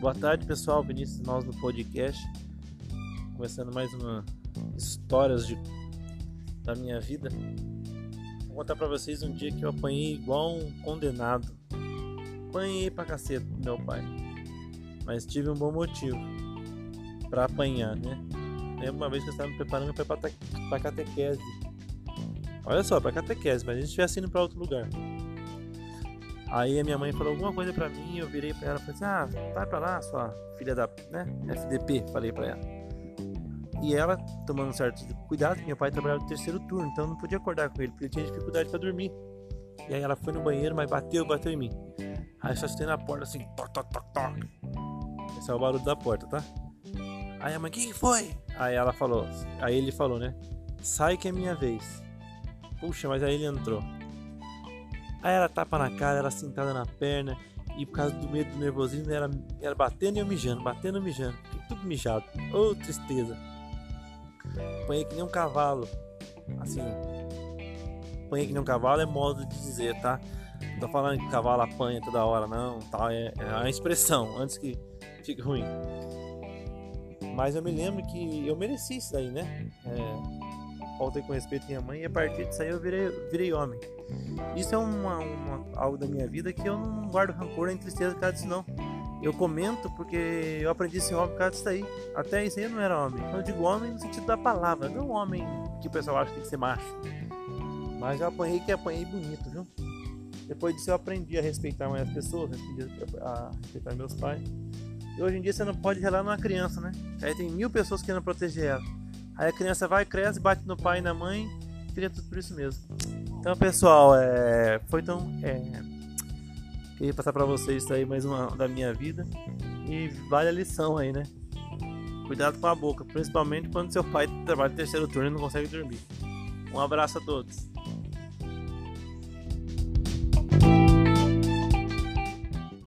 Boa tarde, pessoal. Vinícius Nós no podcast. Começando mais uma histórias de, da minha vida. Vou contar pra vocês um dia que eu apanhei igual um condenado. Apanhei pra cacete do meu pai. Mas tive um bom motivo pra apanhar, né? Lembro uma vez que eu estava me preparando pra, pra, catequese. Olha só, pra catequese, mas a gente estivesse indo pra outro lugar. Aí a minha mãe falou alguma coisa pra mim, eu virei pra ela e falei assim: Ah, vai pra lá, sua filha da né, FDP, falei pra ela. E ela, tomando certo cuidado, meu pai trabalhava no terceiro turno, então não podia acordar com ele, porque ele tinha dificuldade pra dormir. E aí ela foi no banheiro, mas bateu, bateu em mim. Aí só escutei na porta assim, toc, toc, toc, toc. Esse é o barulho da porta, tá? Aí a mãe, quem foi? Aí ela falou, aí ele falou, né? Sai que é minha vez. Puxa, mas aí ele entrou. Aí ela tapa na cara, ela sentada na perna. E por causa do medo do nervosismo, ela, ela batendo e eu mijando, batendo e mijando. Fiquei tudo mijado. Ô, oh, tristeza. Apanhei que nem um cavalo. Assim. Apanhei que nem um cavalo é modo de dizer, tá? Não tô falando que cavalo apanha toda hora, não. Tá? É, é uma expressão, antes que fique ruim. Mas eu me lembro que eu mereci isso daí, né? É, faltei com respeito à minha mãe e a partir disso aí eu virei, virei homem. Isso é uma, uma, algo da minha vida que eu não guardo rancor nem tristeza por causa disso não. Eu comento porque eu aprendi esse homem por causa disso aí. Até isso aí eu não era homem. Eu digo homem no sentido da palavra, não homem que o pessoal acha que tem que ser macho. Mas eu apanhei que apanhei bonito, viu? Depois disso eu aprendi a respeitar mais as pessoas, a respeitar meus pais. E hoje em dia você não pode relar numa criança, né? Aí tem mil pessoas querendo proteger ela. Aí a criança vai, cresce, bate no pai e na mãe, fica tudo por isso mesmo. Então, pessoal, é, foi tão. É, queria passar para vocês isso aí mais uma da minha vida. E vale a lição aí, né? Cuidado com a boca, principalmente quando seu pai trabalha no terceiro turno e não consegue dormir. Um abraço a todos.